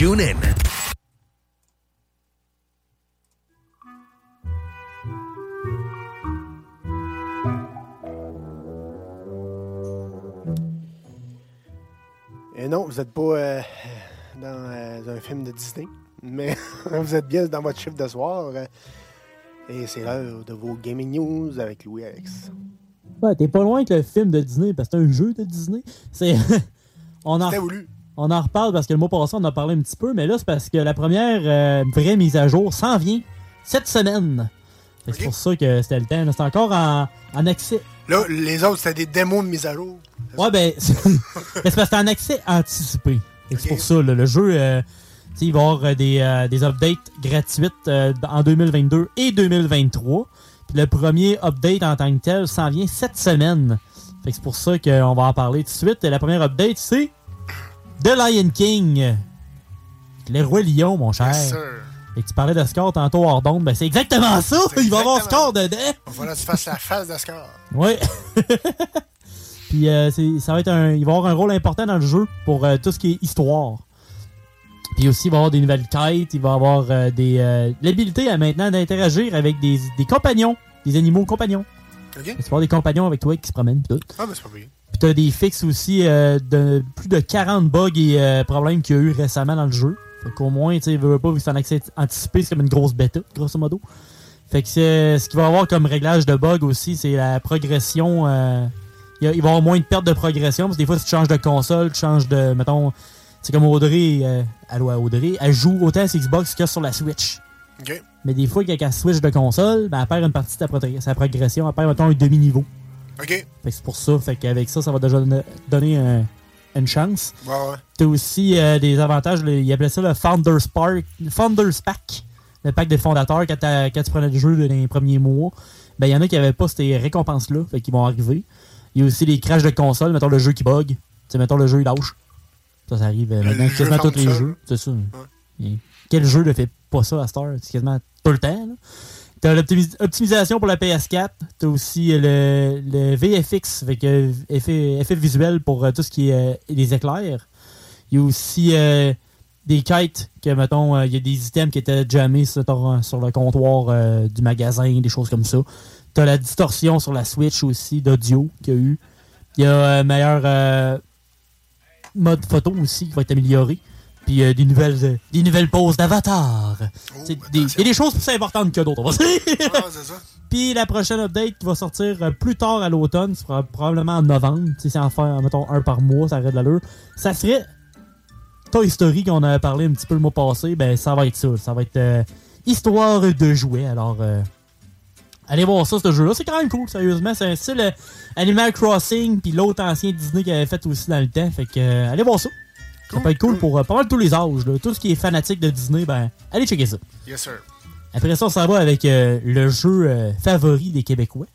Sur TuneIn. Et non, vous n'êtes pas euh, dans euh, un film de Disney, mais [LAUGHS] vous êtes bien dans votre chiffre de soir. euh, et c'est l'heure de vos gaming news avec Louis Alex. Ouais, t'es pas loin que le film de Disney, parce que c'est un jeu de Disney. C'est. [LAUGHS] on en... C'était voulu. On en reparle parce que le mois passé, on en a parlé un petit peu, mais là, c'est parce que la première euh, vraie mise à jour s'en vient cette semaine. C'est pour ça que c'était le temps. C'est encore en, en accès. Là, les autres, c'était des démos de mise à jour. Ouais, ben, [LAUGHS] c'est parce que c'est en accès anticipé. C'est pour ça, là, le jeu, euh, tu sais, il va y avoir euh, des, euh, des updates gratuites en 2022 et 2023. Puis le premier update en tant que tel s'en vient cette semaine. Fait que c'est pour ça qu'on va en parler tout de suite. Et la première update, c'est The Lion King. Le Roi Lion, mon cher. Yes. Et tu parlais de score tantôt hors d'onde, ben c'est exactement ça! Il va avoir score dedans! Voilà, tu fasses la face d'Ascar. Oui. [LAUGHS] Puis euh, ça va être un, il va avoir un rôle important dans le jeu pour euh, tout ce qui est histoire. Puis aussi, il va avoir des nouvelles quêtes, il va avoir euh, des euh, l'habilité à maintenant d'interagir avec des, des compagnons, des animaux compagnons. OK. Tu vas avoir des compagnons avec toi qui se promènent pis tout. Ah, mais c'est pas bien. Puis t'as des fixes aussi euh, de plus de 40 bugs et euh, problèmes qu'il y a eu récemment dans le jeu. Fait qu'au moins, tu sais, veux veux pas, vu que c'est en accès anticipé, c'est comme une grosse bêta, grosso modo. Fait que c'est ce qu'il va y avoir comme réglage de bugs aussi, c'est la progression. euh, il, y a- il va y avoir moins de perte de progression, parce que des fois, si tu changes de console, tu changes de. Mettons, c'est comme Audrey, euh, allô à Audrey, elle joue autant sur Xbox que sur la Switch. Mais des fois, quand elle switch de console, ben, elle perd une partie de pro- sa progression, elle perd, mettons, un demi-niveau. OK. Fait que c'est pour ça. Fait qu'avec ça, ça va déjà donner- donner un- une chance. Ouais, ouais. T'as aussi euh, des avantages. le- ils appelaient ça le Founders Park, Founders Pack. Le pack des fondateurs quand, tu prenais le jeu dans les premiers mois. Ben, il y en a qui n'avaient pas ces récompenses-là. Fait qu'ils vont arriver. Il y a aussi les crashs de console. Mettons le jeu qui bug. Tu sais, mettons le jeu il lâche. Ça, ça arrive euh, maintenant quasiment tous les jeux. C'est ça. Quel jeu ne fait pas ça à Star? C'est quasiment tout le temps. là. T'as l'optimisation pour la PS4. T'as aussi euh, le, le VFX, avec euh, effet, effet visuel pour euh, tout ce qui est les éclairs. Il y a aussi des quêtes que, mettons, il y a des items qui étaient jammés sur, sur le comptoir du magasin, des choses comme ça. T'as la distorsion sur la Switch aussi d'audio qu'il y a eu. Il y a euh, meilleur mode photo aussi qui va être amélioré. Puis euh, des nouvelles euh, des nouvelles poses d'avatar. Des- Il y a des choses plus importantes que d'autres, on va dire. [LAUGHS] Puis la prochaine update qui va sortir euh, plus tard à l'automne, ce sera probablement en novembre. Sais, c'est en faire, mettons, un par mois, ça arrête de l'allure. Ça serait Toy Story qu'on a parlé un petit peu le mois passé, ben ça va être ça. Ça va être euh, histoire de jouets. Alors, euh, allez voir ça, ce jeu-là. C'est quand même cool, sérieusement. C'est un style Animal Crossing, puis l'autre ancien Disney qui avait fait aussi dans le temps. Fait que, allez voir ça. Ça peut être cool pour euh, pas mal tous les âges. là. Tout ce qui est fanatique de Disney, ben, allez checker ça. Yes, sir. Après ça, on s'en va avec euh, le jeu euh, favori des Québécois.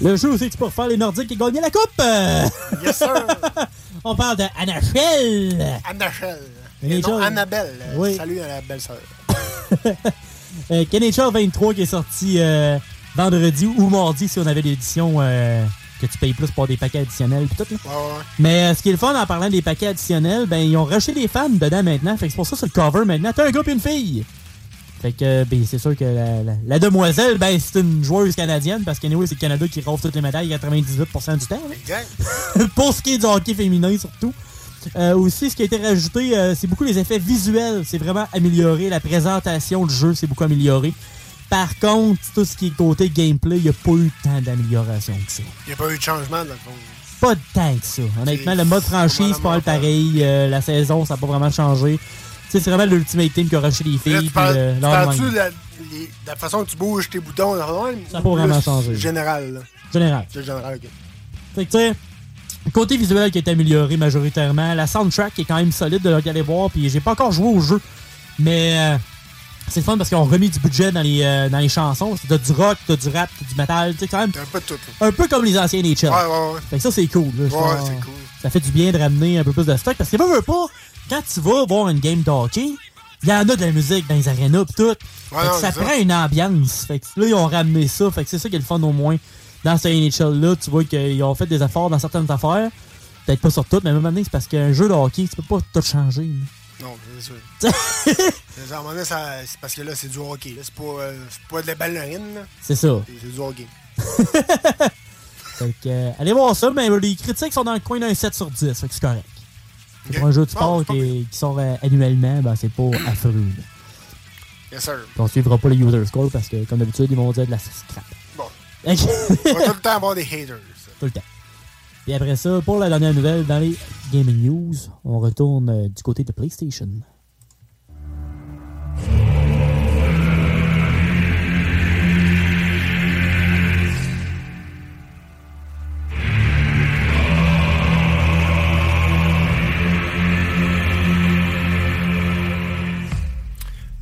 Le jeu aussi que tu peux refaire les Nordiques qui ont gagné la coupe! Yes, sir. [LAUGHS] on parle de NHL! Annachelle. Non, Annabelle. Euh, Oui. Salut à la belle-sœur. [LAUGHS] Euh, KNHL 23 qui est sorti euh, vendredi ou mardi si on avait l'édition euh, que tu payes plus pour des paquets additionnels pis tout. là. Ouais, ouais. Mais ce qui est le fun en parlant des paquets additionnels, ben ils ont rushé des fans dedans maintenant. Fait que c'est pour ça sur le cover maintenant. T'as un gars et une fille. Fait que ben, c'est sûr que la, la- la demoiselle, ben c'est une joueuse canadienne parce qu'anyway, c'est le Canada qui rafle toutes les médailles 98% du temps. [LAUGHS] pour ce qui est du hockey féminin surtout. Euh, aussi, ce qui a été rajouté, euh, c'est beaucoup les effets visuels. C'est vraiment amélioré. La présentation du jeu, c'est beaucoup amélioré. Par contre, tout ce qui est côté gameplay, il n'y a pas eu tant d'amélioration que ça. Il n'y a pas eu de changement, dans le fond. Pas de tant que ça. Honnêtement, le mode franchise, c'est pas mal pareil. Euh, la saison, ça n'a pas vraiment changé. C'est vraiment l'Ultimate Team qui a rushé les filles. Là, tu parles- la, les- de la façon que tu bouges tes boutons? Ça Ça a pas vraiment changé. Général, là. Général. C'est général, OK. Fait que tu sais, côté visuel qui est amélioré majoritairement. La soundtrack est quand même solide de regarder voir. Puis j'ai pas encore joué au jeu. Mais euh, C'est le fun parce qu'ils ont remis du budget dans les, euh, dans les chansons. T'as du rock, t'as du rap, t'as du metal, tu sais, quand même. Un peu tout. Un peu comme les anciens NHL. Ouais, ouais, ouais. Fait que ça, c'est cool. là. Ouais, Ça- c'est cool. Ça fait du bien de ramener un peu plus de stock. Parce que, veux, veux pas, quand tu vas voir une game de hockey, il y en a de la musique dans les arénas pis tout. Fait que non, ça prend ça. une ambiance. Fait que là, ils ont ramené ça. Fait que c'est ça qui est le fun au moins. Dans ce NHL-là, tu vois qu'ils ont fait des efforts dans certaines affaires. Peut-être pas sur toutes, mais même année, c'est parce qu'un jeu de hockey, tu peux pas tout changer. là. Non, [LAUGHS] c'est sûr. À un moment donné, c'est parce que là, c'est du hockey. C'est pas, euh, pas de la ballerine. C'est ça. C'est du hockey. [LAUGHS] Fait que, euh, allez voir ça, mais les critiques sont dans le coin d'un 7 sur 10, fait que c'est correct. Ok. Pour un jeu de sport qui, qui sort euh, annuellement, ben c'est pas affreux. Yes, sir. Puis on suivra pas les user score parce que, comme d'habitude, ils vont dire de la scrap. On va tout le temps avoir des haters. tout le temps. Et après ça, pour la dernière nouvelle dans les Gaming News, on retourne euh, du côté de PlayStation.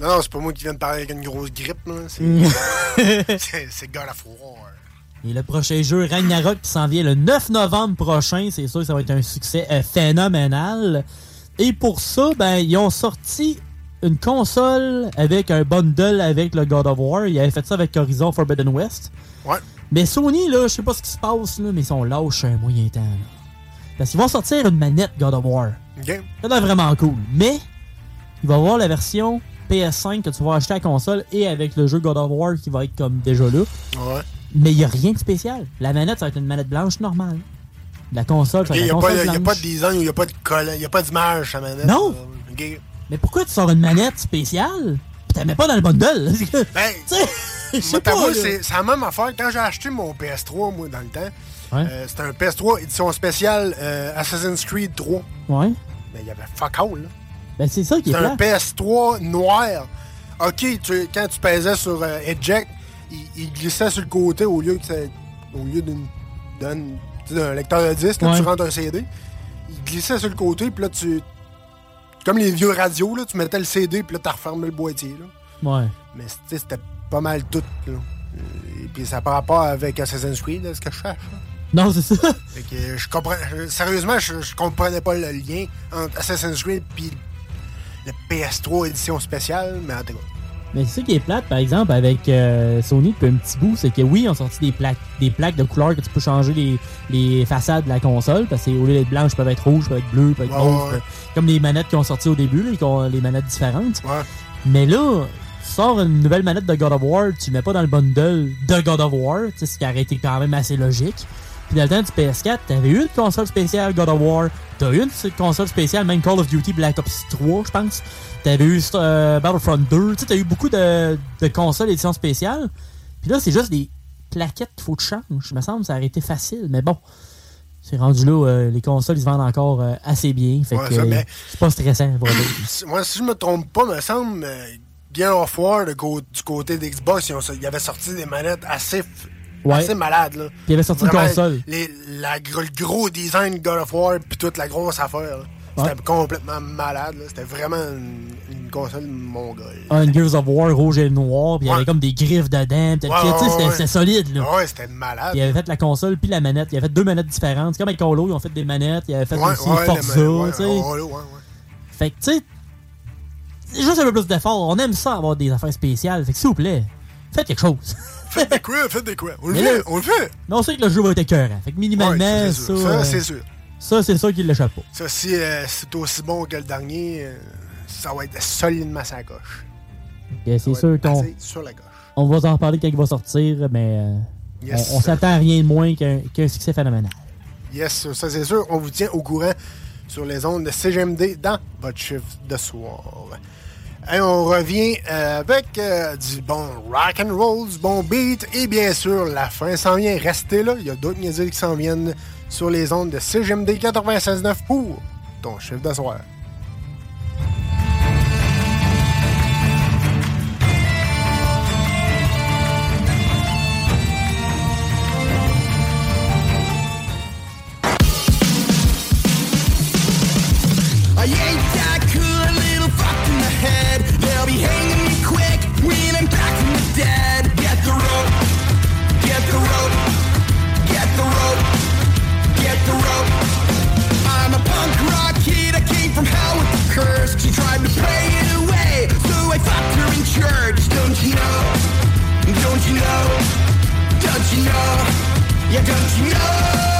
Non, non, c'est pas moi qui viens de parler avec une grosse grippe. là. C'est [LAUGHS] c'est- c'est God of War. Et le prochain jeu, Ragnarok, qui s'en vient le 9 novembre prochain, c'est sûr que ça va être un succès euh, phénoménal. Et pour ça, ben, ils ont sorti une console avec un bundle avec le God of War. Ils avaient fait ça avec Horizon Forbidden West. Ouais. Mais Sony, là, je sais pas ce qui se passe, là, mais ils sont lâches un moyen temps. là. Parce qu'ils vont sortir une manette God of War. OK? Ça a l'air vraiment cool. Mais, il va y avoir la version PS5 que tu vas acheter à la console et avec le jeu God of War qui va être comme déjà là. Ouais. Mais il n'y a rien de spécial. La manette, ça va être une manette blanche normale. La console, ça Il va n'y être a, une console y a blanche. pas de design ou il n'y a pas de collant, il n'y a pas d'image sur la manette. Non. Mais pourquoi tu sors une manette spéciale? Pis t'as mets pas dans le bundle? [LAUGHS] Ben, sais là. c'est c'est la même affaire. Quand j'ai acheté mon PS3, moi, dans le temps, Ouais. euh, c'était un PS3 édition spéciale euh, Assassin's Creed 3. Ouais. Mais il y avait fuck all, là. Ben, c'est ça qui est C'est un plat. PS3 noir. OK, tu- quand tu pesais sur euh, Eject, il, il glissait sur le côté au lieu que ça- au lieu d'une d'un lecteur de disque, Ouais. tu rentres un CD. Il glissait sur le côté, puis là, tu. Comme les vieux radios, là, tu mettais le CD, puis là, tu refermais le boîtier. Là. Ouais. Mais c'était pas mal tout. Là. Et puis ça par rapport avec Assassin's Creed, là, ce que je cherche. là. Non, c'est ça. Fait que je comprends. Sérieusement, je, je comprenais pas le lien entre Assassin's Creed puis le PS3 édition spéciale, mais en tout cas. Mais c'est ça qui est plate, par exemple, avec euh, Sony depuis un petit bout, c'est que oui, ils ont sorti des plaques, des plaques de couleur que tu peux changer les, les façades de la console, parce que au lieu d'être blanches, elles peuvent être rouges, peuvent être bleues, peuvent être Ouais, mauves, ouais. comme les manettes qui ont sorti au début, là, qui ont les manettes différentes. Ouais. Mais là, tu sors une nouvelle manette de God of War, tu mets pas dans le bundle de God of War, tu sais, ce qui aurait été quand même assez logique. Puis dans le temps du PS4, t'avais eu une console spéciale God of War, t'as eu une console spéciale, même Call of Duty Black Ops 3, je pense. T'avais eu euh, Battlefront 2, tu sais, t'as eu beaucoup de, de consoles édition spéciale. Puis là, c'est juste des plaquettes qu'il faut que tu changes. Il me semble que ça aurait été facile, mais bon. C'est rendu là, euh, les consoles, ils se vendent encore euh, assez bien. Fait Ouais, que euh, c'est pas stressant, [CLEARS THROAT] Moi, si je me trompe pas, me semble, Gear of War, le du côté d'Xbox, ont- ils avaient sorti des manettes assez, Ouais. assez malades. Là. Puis ils avaient sorti une console. Les, la, le gros design de God of War, puis toute la grosse affaire. là. C'était Ouais. complètement malade. là. C'était vraiment une, une console mongole. un Gears of War rouge et noir, puis il y avait comme des griffes dedans, Ouais, c'était solide, là. Ouais, c'était malade. Il avait fait la console puis la manette. Il avait fait deux manettes différentes. C'est comme avec Halo, ils ont fait des manettes. Il avait fait aussi Forza, les ma- ouais, tu sais. ouais, ouais, ouais, ouais. Fait que, tu sais, juste un peu plus d'effort. On aime ça, avoir des affaires spéciales. Fait que, s'il vous plaît, faites quelque chose. [LAUGHS] Faites des quoi, faites des quoi. On le fait, on le fait. Mais on sait que le jeu va être écœurant. Fait que minimalement, Ouais, ça. ça, c'est sûr. Ça, c'est sûr. Qu'il l'échappe pas. Ça, si euh, c'est aussi bon que le dernier, euh, ça va être solidement sa. Et c'est sûr qu'on sur la on va en reparler quand il va sortir, mais euh, Yes, on, s'attend à rien de moins qu'un qu'un succès phénoménal. Yes, ça c'est sûr. On vous tient au courant sur les ondes de CGMD dans votre chiffre de soir. Et on revient avec euh, du bon rock and roll, du bon beat et bien sûr la fin s'en vient. Restez là, il y a d'autres musiques qui s'en viennent sur les ondes de CGMD 96.9 pour ton chiffre de. you know? Yeah, don't you know?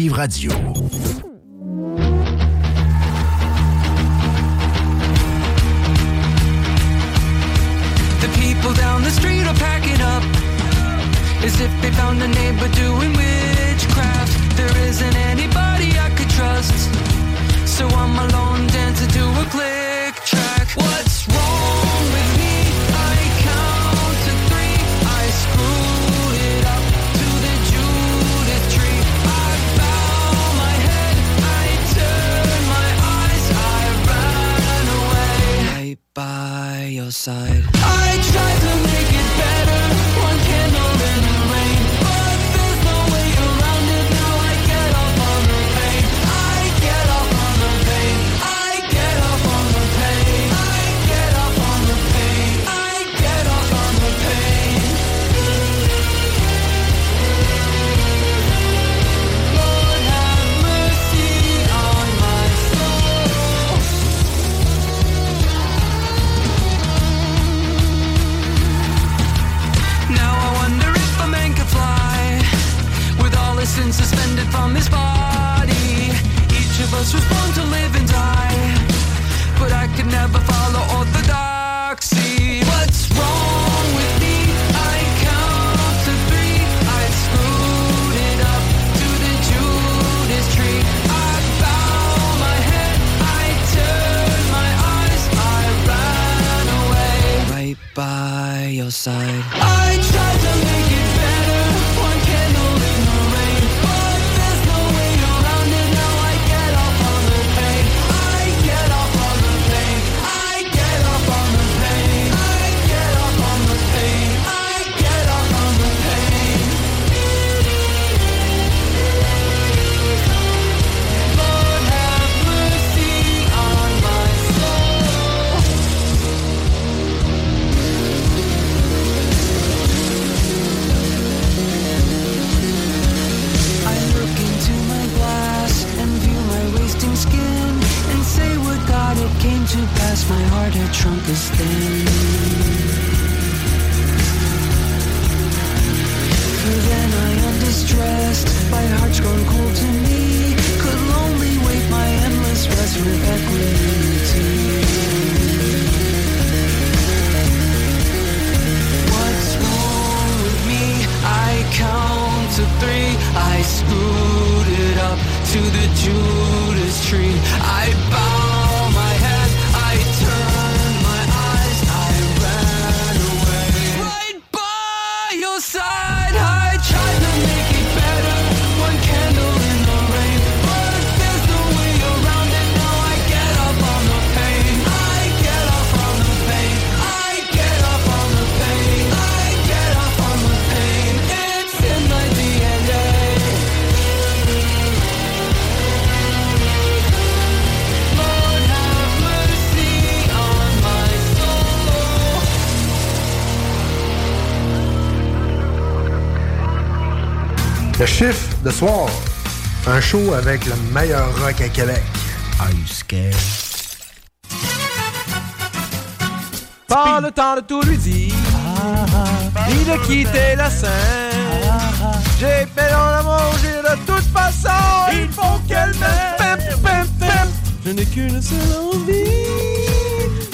Radio. De soir, un show avec le meilleur rock à Québec. Are you scared? Pas le temps de tout lui dire, ni ah, de ah, quitter ah, la scène. J'ai fait en amour, j'ai de toute façon, il faut qu'elle m'aime. Je n'ai qu'une seule envie,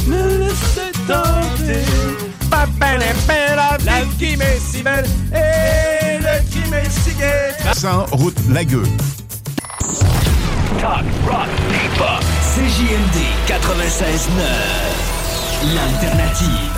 me laisser tenter. La vie qui m'est si belle, c'est qui m'est cigré? Saint-Route-Lagueux. Talk, rock, people. CJND 96-9. L'alternative.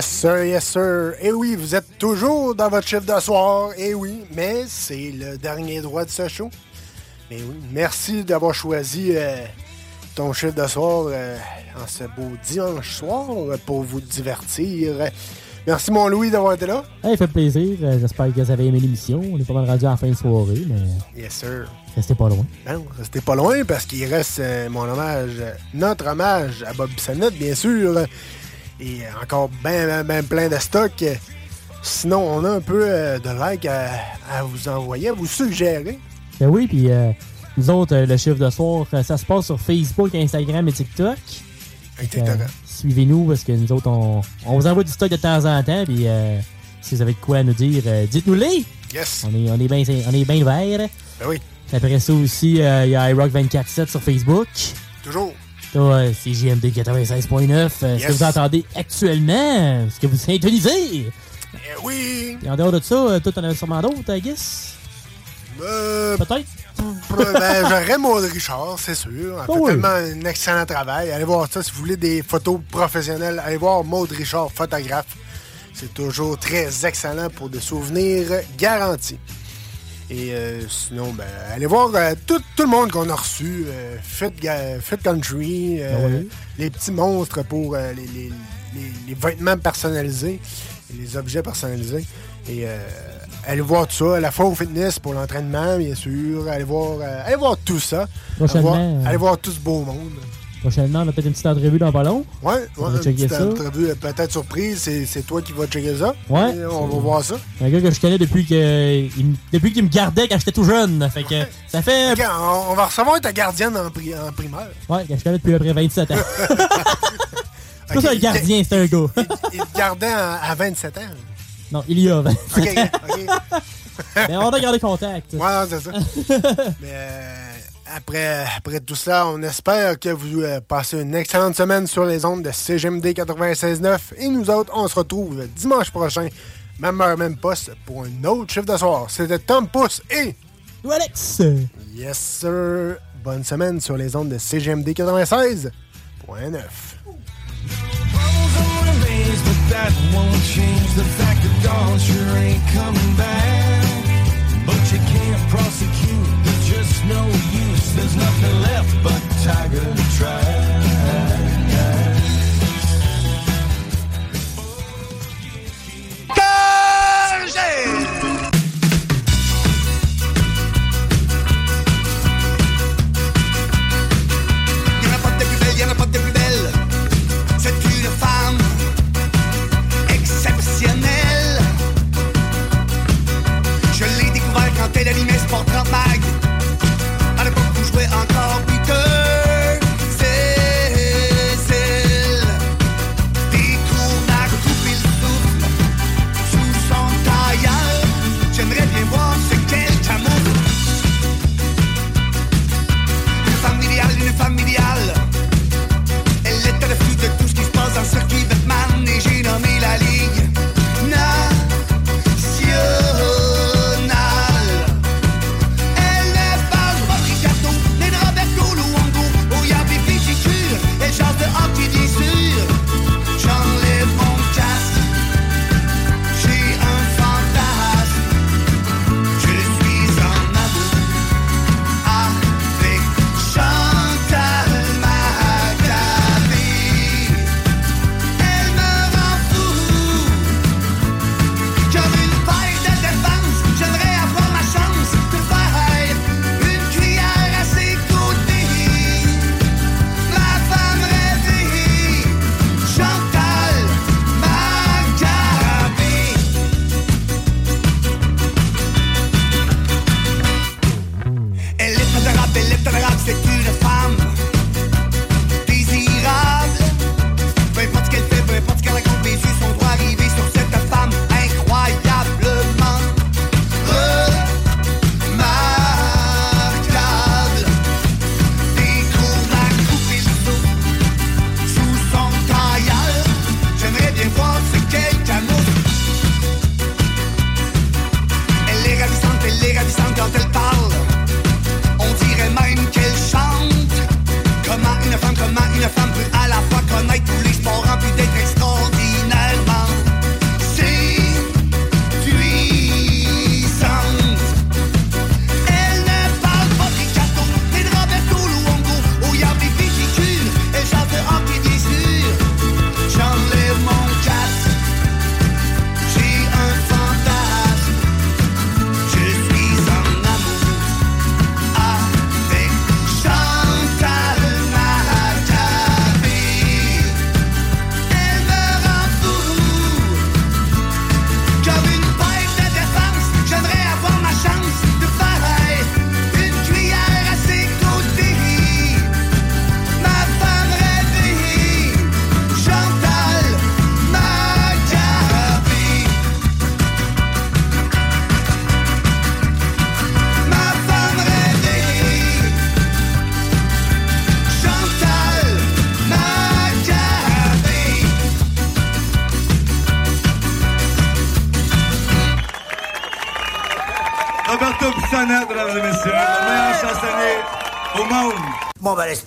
Yes sir, yes sir. Et oui, vous êtes toujours dans votre chiffre de soir. Et oui, mais c'est le dernier droit de ce show. Mais oui, merci d'avoir choisi euh, ton chiffre de soir euh, en ce beau dimanche soir pour vous divertir. Merci mon Louis d'avoir été là. Hey, fait plaisir. Euh, j'espère que vous avez aimé l'émission. On est pas mal rendu à fin de soirée, mais. Yes sir. Restez pas loin. Ben non, restez pas loin parce qu'il reste mon hommage, notre hommage à Bob Bissonnette, bien sûr et encore ben, ben, plein de stock. Sinon, on a un peu euh, de like à, vous envoyer, à vous suggérer. Ben oui, puis euh, nous autres, euh, le chiffre de soir, ça se passe sur Facebook, Instagram et TikTok. Suivez-nous parce que nous autres, on, on, vous envoie du stock de temps en temps. Puis si vous avez de quoi à nous dire, dites-nous-les. Yes. On est, on est bien ben verts. Ben oui. Après ça aussi, il y a iRock247 sur Facebook. Toujours. Là, euh, c'est JMD 96.9. euh, Ce que vous entendez actuellement, ce que vous syntonisez. Eh oui. Et en dehors de ça, euh, toi, t'en as sûrement d'autres, I guess? Euh, Peut-être. ben, j'aurais Maud Richard, c'est sûr. Elle Oh fait oui. tellement un excellent travail. Allez voir ça si vous voulez des photos professionnelles. Allez voir Maud Richard, photographe. C'est toujours très excellent pour des souvenirs garantis. Et euh, sinon, ben, allez voir euh, tout, tout le monde qu'on a reçu. euh, Fit, Ga- Fit Country, euh, Ah oui. les petits monstres pour euh, les, les- les- les vêtements personnalisés, les objets personnalisés. Et euh, allez voir tout ça. La Faux Fitness pour l'entraînement, bien sûr. Allez voir, euh, allez voir tout ça. Allez voir, euh, allez voir tout ce beau monde. Prochainement, on a peut-être une petite entrevue dans pas long. Ouais, On ouais va une checker petite ça. entrevue, euh, peut-être surprise. C'est, c'est toi qui vas checker ça. Ouais. Et on va voir ça. Un gars que je connais depuis que il me- depuis qu'il me gardait quand j'étais tout jeune. Fait que ça fait. Ok, on, va recevoir ta gardienne en, pri- en primaire. Ouais, que je connais depuis après 27 ans. [LAUGHS] c'est pas ça un gardien, c'est un gars. Il te gardait à 27 ans. non, il y a 27 Ok, ans. ok. [LAUGHS] Mais on a gardé contact. Ouais, c'est ça. [LAUGHS] Mais euh, après, après tout ça, on espère que vous euh, passez une excellente semaine sur les ondes de CGMD 96.9. Et nous autres, on se retrouve dimanche prochain, même heure, même poste, pour un autre chiffre de soir. C'était Tom Pousse et... Alex! Yes, sir! Bonne semaine sur les ondes de CGMD 96.9. ways, but that won't change the fact that dawn sure ain't coming back. But you can't prosecute, there's just no use. There's nothing left but tiger Y'en a pas de plus belle, y'en a pas de plus belle. C'est une femme exceptionnelle. Je l'ai découvert quand elle animait Sport 30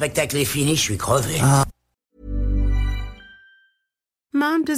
spectacle est fini, je suis crevé. Mom